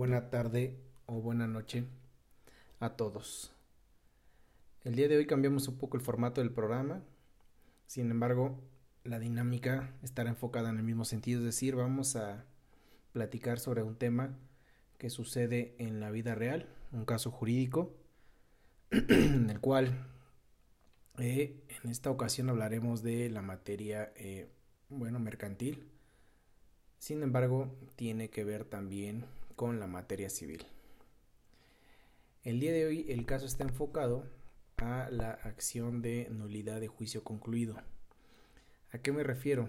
buena tarde o buena noche a todos. El día de hoy cambiamos un poco el formato del programa, sin embargo, la dinámica estará enfocada en el mismo sentido, es decir, vamos a platicar sobre un tema que sucede en la vida real, un caso jurídico, en el cual eh, en esta ocasión hablaremos de la materia, eh, bueno, mercantil, sin embargo, tiene que ver también con la materia civil. El día de hoy el caso está enfocado a la acción de nulidad de juicio concluido. ¿A qué me refiero?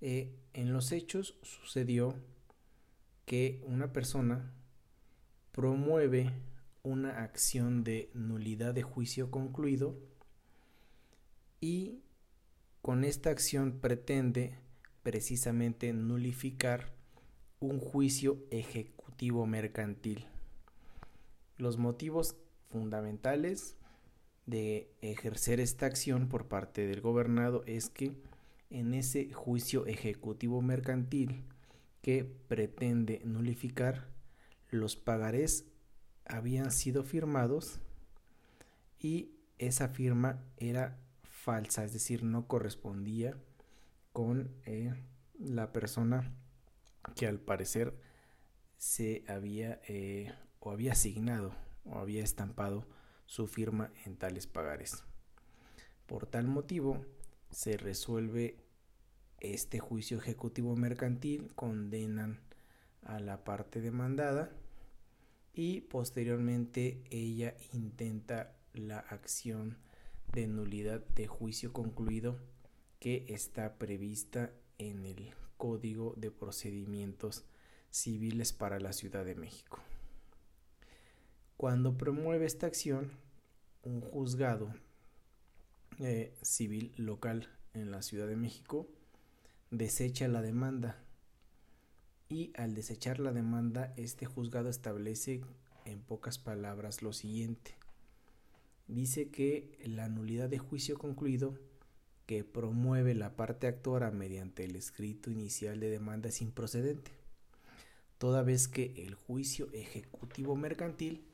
Eh, en los hechos sucedió que una persona promueve una acción de nulidad de juicio concluido y con esta acción pretende precisamente nulificar un juicio ejecutivo mercantil. Los motivos fundamentales de ejercer esta acción por parte del gobernado es que en ese juicio ejecutivo mercantil que pretende nulificar los pagarés habían sido firmados y esa firma era falsa, es decir, no correspondía con eh, la persona que al parecer se había eh, o había asignado o había estampado su firma en tales pagares. Por tal motivo, se resuelve este juicio ejecutivo mercantil, condenan a la parte demandada y posteriormente ella intenta la acción de nulidad de juicio concluido que está prevista en el Código de Procedimientos Civiles para la Ciudad de México. Cuando promueve esta acción, un juzgado eh, civil local en la Ciudad de México desecha la demanda y al desechar la demanda este juzgado establece en pocas palabras lo siguiente. Dice que la nulidad de juicio concluido que promueve la parte actora mediante el escrito inicial de demanda es improcedente, toda vez que el juicio ejecutivo mercantil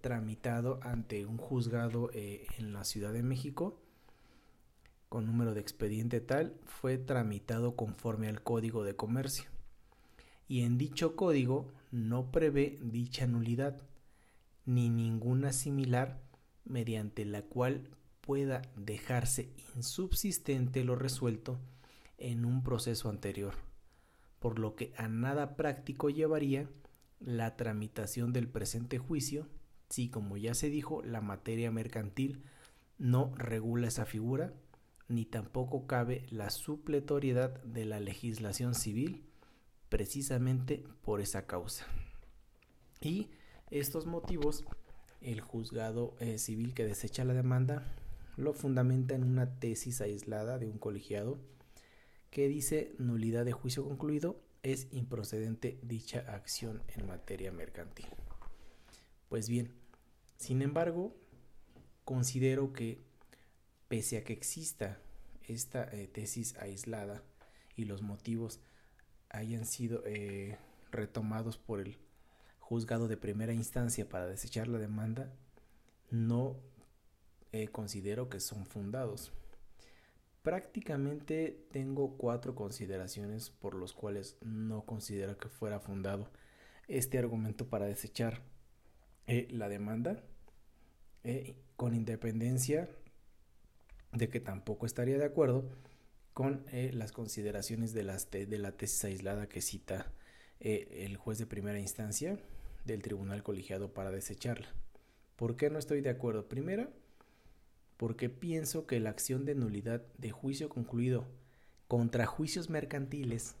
tramitado ante un juzgado eh, en la Ciudad de México con número de expediente tal fue tramitado conforme al Código de Comercio. Y en dicho código no prevé dicha nulidad ni ninguna similar mediante la cual pueda dejarse insubsistente lo resuelto en un proceso anterior, por lo que a nada práctico llevaría la tramitación del presente juicio, si como ya se dijo, la materia mercantil no regula esa figura, ni tampoco cabe la supletoriedad de la legislación civil, precisamente por esa causa. Y estos motivos, el juzgado eh, civil que desecha la demanda lo fundamenta en una tesis aislada de un colegiado que dice nulidad de juicio concluido es improcedente dicha acción en materia mercantil. Pues bien, sin embargo, considero que pese a que exista esta eh, tesis aislada y los motivos hayan sido eh, retomados por el juzgado de primera instancia para desechar la demanda, no eh, considero que son fundados. Prácticamente tengo cuatro consideraciones por los cuales no considero que fuera fundado este argumento para desechar eh, la demanda, eh, con independencia de que tampoco estaría de acuerdo con las consideraciones de, las de la tesis aislada que cita el juez de primera instancia del tribunal colegiado para desecharla. ¿Por qué no estoy de acuerdo? Primero, porque pienso que la acción de nulidad de juicio concluido contra juicios mercantiles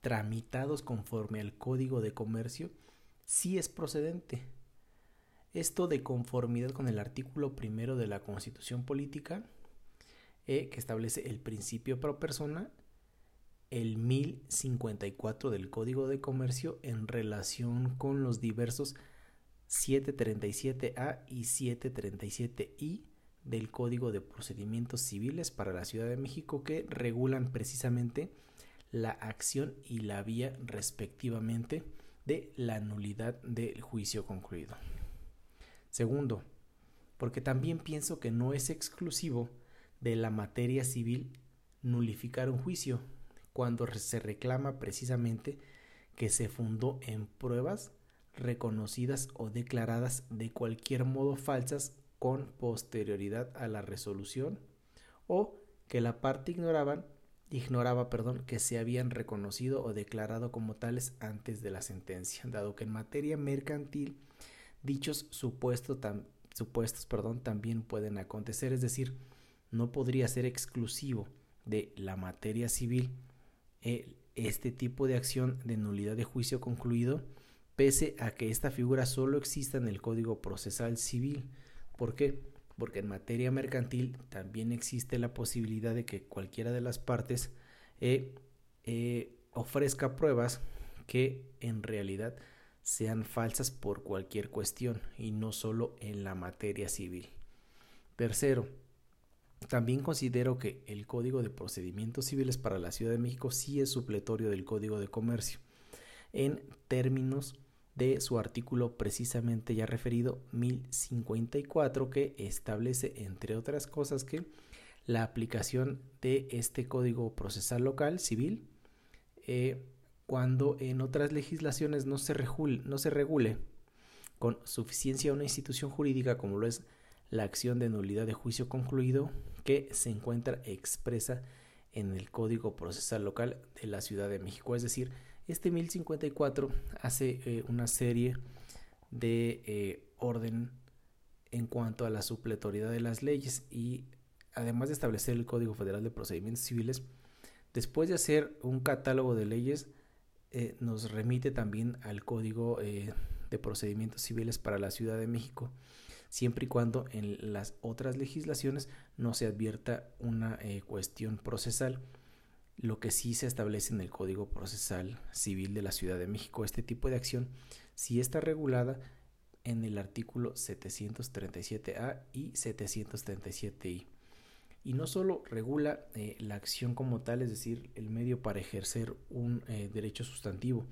tramitados conforme al Código de Comercio sí es procedente. Esto de conformidad con el artículo primero de la Constitución Política, eh, que establece el principio pro persona, el 1054 del Código de Comercio en relación con los diversos 737A y 737I del Código de Procedimientos Civiles para la Ciudad de México que regulan precisamente la acción y la vía respectivamente de la nulidad del juicio concluido. Segundo, porque también pienso que no es exclusivo de la materia civil nulificar un juicio cuando se reclama precisamente que se fundó en pruebas reconocidas o declaradas de cualquier modo falsas con posterioridad a la resolución o que la parte ignoraban, ignoraba perdón, que se habían reconocido o declarado como tales antes de la sentencia, dado que en materia mercantil dichos supuestos, perdón, también pueden acontecer, es decir, no podría ser exclusivo de la materia civil este tipo de acción de nulidad de juicio concluido, pese a que esta figura solo exista en el Código Procesal Civil. ¿Por qué? Porque en materia mercantil también existe la posibilidad de que cualquiera de las partes eh, eh, ofrezca pruebas que en realidad sean falsas por cualquier cuestión y no solo en la materia civil. Tercero, también considero que el Código de Procedimientos Civiles para la Ciudad de México sí es supletorio del Código de Comercio en términos de su artículo precisamente ya referido 1054 que establece entre otras cosas que la aplicación de este código procesal local civil eh, cuando en otras legislaciones no se, regule, no se regule con suficiencia una institución jurídica como lo es la acción de nulidad de juicio concluido que se encuentra expresa en el Código Procesal Local de la Ciudad de México. Es decir, este 1054 hace eh, una serie de eh, orden en cuanto a la supletoriedad de las leyes y además de establecer el Código Federal de Procedimientos Civiles, después de hacer un catálogo de leyes, eh, nos remite también al Código de Procedimientos Civiles para la Ciudad de México siempre y cuando en las otras legislaciones no se advierta una cuestión procesal, lo que sí se establece en el Código Procesal Civil de la Ciudad de México. Este tipo de acción sí está regulada en el artículo 737A y 737I. Y no solo regula eh, la acción como tal, es decir, el medio para ejercer un eh, derecho sustantivo,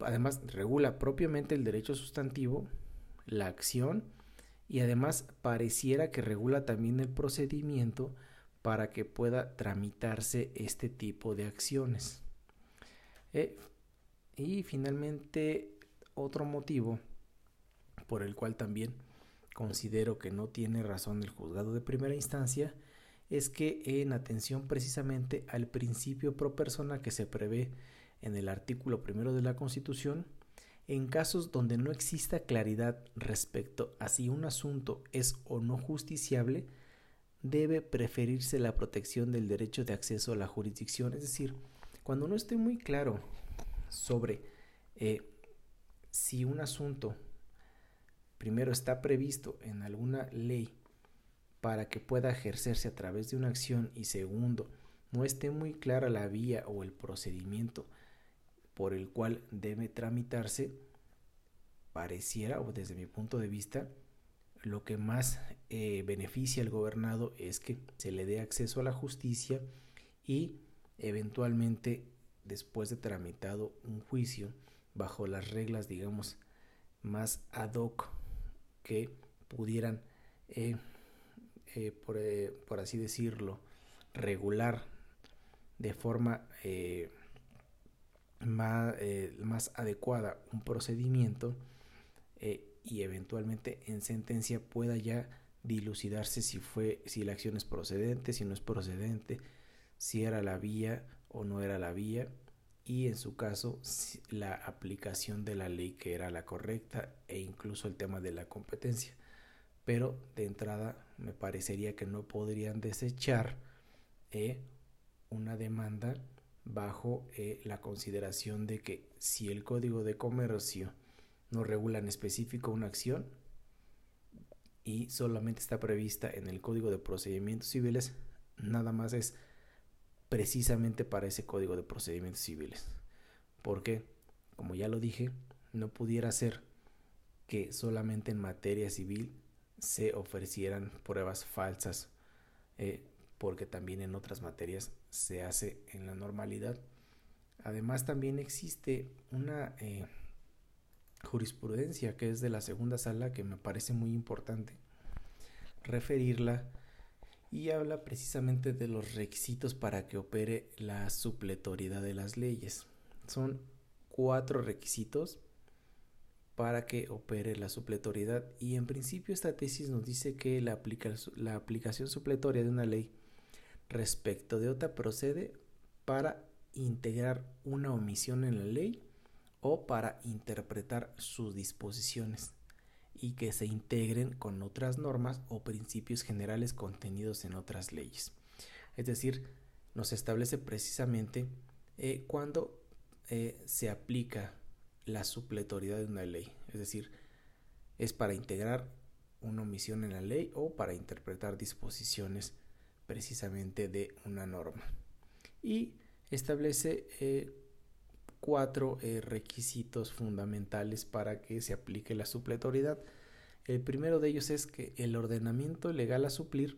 además regula propiamente el derecho sustantivo la acción y además pareciera que regula también el procedimiento para que pueda tramitarse este tipo de acciones. Eh, y finalmente otro motivo por el cual también considero que no tiene razón el juzgado de primera instancia es que en atención precisamente al principio pro persona que se prevé en el artículo primero de la Constitución, en casos donde no exista claridad respecto a si un asunto es o no justiciable, debe preferirse la protección del derecho de acceso a la jurisdicción. Es decir, cuando no esté muy claro sobre eh, si un asunto primero está previsto en alguna ley para que pueda ejercerse a través de una acción y segundo, no esté muy clara la vía o el procedimiento por el cual debe tramitarse, pareciera, o desde mi punto de vista, lo que más eh, beneficia al gobernado es que se le dé acceso a la justicia y eventualmente después de tramitado un juicio bajo las reglas digamos más ad hoc que pudieran eh, eh, por, por, así decirlo regular de forma más, más adecuada un procedimiento y eventualmente en sentencia pueda ya dilucidarse si fue si la acción es procedente si no es procedente si era la vía o no era la vía y en su caso la aplicación de la ley que era la correcta e incluso el tema de la competencia. Pero de entrada me parecería que no podrían desechar eh, una demanda bajo eh, la consideración de que si el código de comercio no regula en específico una acción y solamente está prevista en el código de procedimientos civiles, nada más es precisamente para ese código de procedimientos civiles. Porque, como ya lo dije, no pudiera ser que solamente en materia civil se ofrecieran pruebas falsas eh, porque también en otras materias se hace en la normalidad. Además también existe una eh, jurisprudencia que es de la segunda sala que me parece muy importante referirla y habla precisamente de los requisitos para que opere la supletoriedad de las leyes. Son cuatro requisitos para que opere la supletoriedad y en principio esta tesis nos dice que la, aplicación supletoria de una ley respecto de otra procede para integrar una omisión en la ley o para interpretar sus disposiciones y que se integren con otras normas o principios generales contenidos en otras leyes. Es decir, nos establece precisamente eh, cuando eh, se aplica la supletoriedad de una ley. Es decir, es para integrar una omisión en la ley o para interpretar disposiciones precisamente de una norma. Y establece eh, cuatro eh, requisitos fundamentales para que se aplique la supletoriedad. El primero de ellos es que el ordenamiento legal a suplir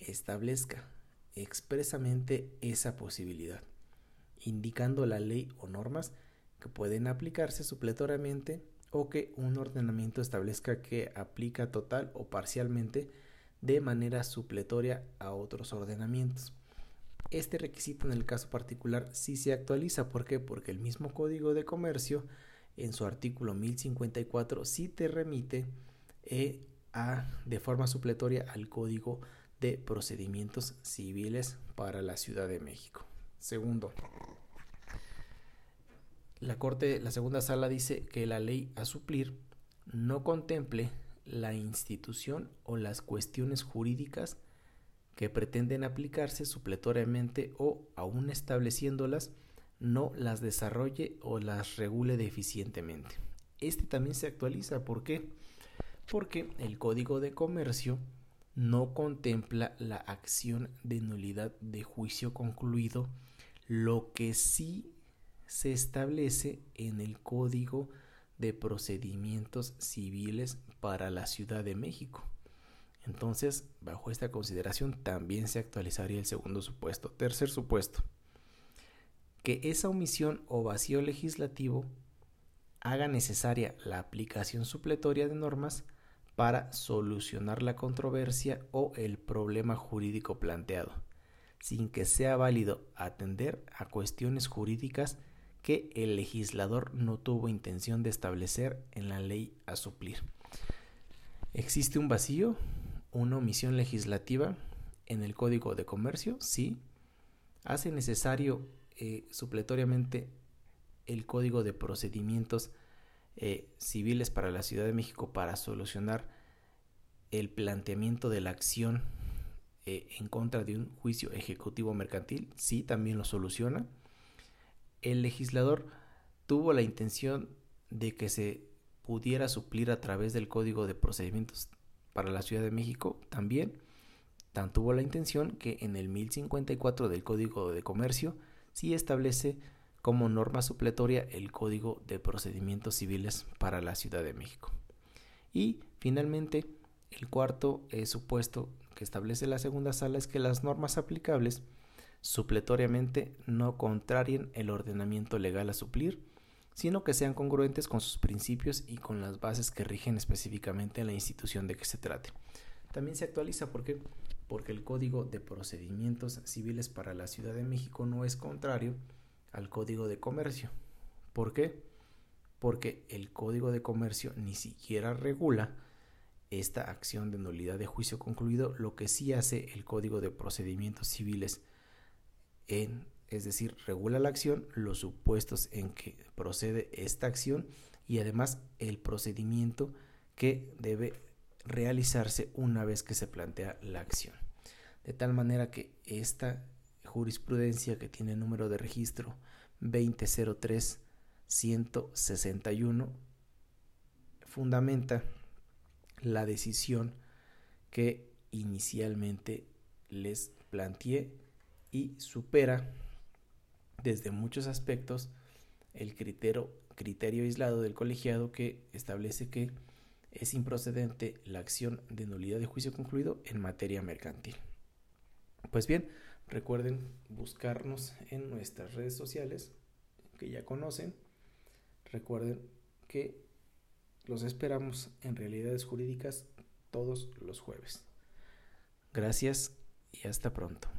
establezca expresamente esa posibilidad, indicando la ley o normas que pueden aplicarse supletoriamente o que un ordenamiento establezca que aplica total o parcialmente de manera supletoria a otros ordenamientos. Este requisito en el caso particular sí se actualiza. ¿Por qué? Porque el mismo Código de Comercio en su artículo 1054 sí te remite eh, a, de forma supletoria al Código de Procedimientos Civiles para la Ciudad de México. Segundo, la Corte, la segunda sala dice que la ley a suplir no contemple la institución o las cuestiones jurídicas que pretenden aplicarse supletoriamente o, aún estableciéndolas, no las desarrolle o las regule deficientemente. Este también se actualiza. ¿Por qué? Porque el Código de Comercio no contempla la acción de nulidad de juicio concluido, lo que sí se establece en el Código de Procedimientos Civiles para la Ciudad de México. Entonces, bajo esta consideración también se actualizaría el segundo supuesto. Tercer supuesto, que esa omisión o vacío legislativo haga necesaria la aplicación supletoria de normas para solucionar la controversia o el problema jurídico planteado, sin que sea válido atender a cuestiones jurídicas que el legislador no tuvo intención de establecer en la ley a suplir. ¿Existe un vacío? Una omisión legislativa en el Código de Comercio, sí. Hace necesario eh, supletoriamente el Código de Procedimientos eh, Civiles para la Ciudad de México para solucionar el planteamiento de la acción eh, en contra de un juicio ejecutivo mercantil, sí, también lo soluciona. El legislador tuvo la intención de que se pudiera suplir a través del Código de Procedimientos para la Ciudad de México también tan tuvo la intención que en el 1054 del Código de Comercio sí establece como norma supletoria el Código de Procedimientos Civiles para la Ciudad de México. Y finalmente, el cuarto supuesto que establece la segunda sala es que las normas aplicables supletoriamente no contrarien el ordenamiento legal a suplir, sino que sean congruentes con sus principios y con las bases que rigen específicamente en la institución de que se trate. También se actualiza porque porque el Código de Procedimientos Civiles para la Ciudad de México no es contrario al Código de Comercio. ¿Por qué? Porque el Código de Comercio ni siquiera regula esta acción de nulidad de juicio concluido, lo que sí hace el Código de Procedimientos Civiles en es decir, regula la acción, los supuestos en que procede esta acción y además el procedimiento que debe realizarse una vez que se plantea la acción. De tal manera que esta jurisprudencia que tiene número de registro 2003 161 fundamenta la decisión que inicialmente les planteé y supera desde muchos aspectos el criterio, criterio aislado del colegiado que establece que es improcedente la acción de nulidad de juicio concluido en materia mercantil. Pues bien, recuerden buscarnos en nuestras redes sociales que ya conocen. Recuerden que los esperamos en Realidades Jurídicas todos los jueves. Gracias y hasta pronto.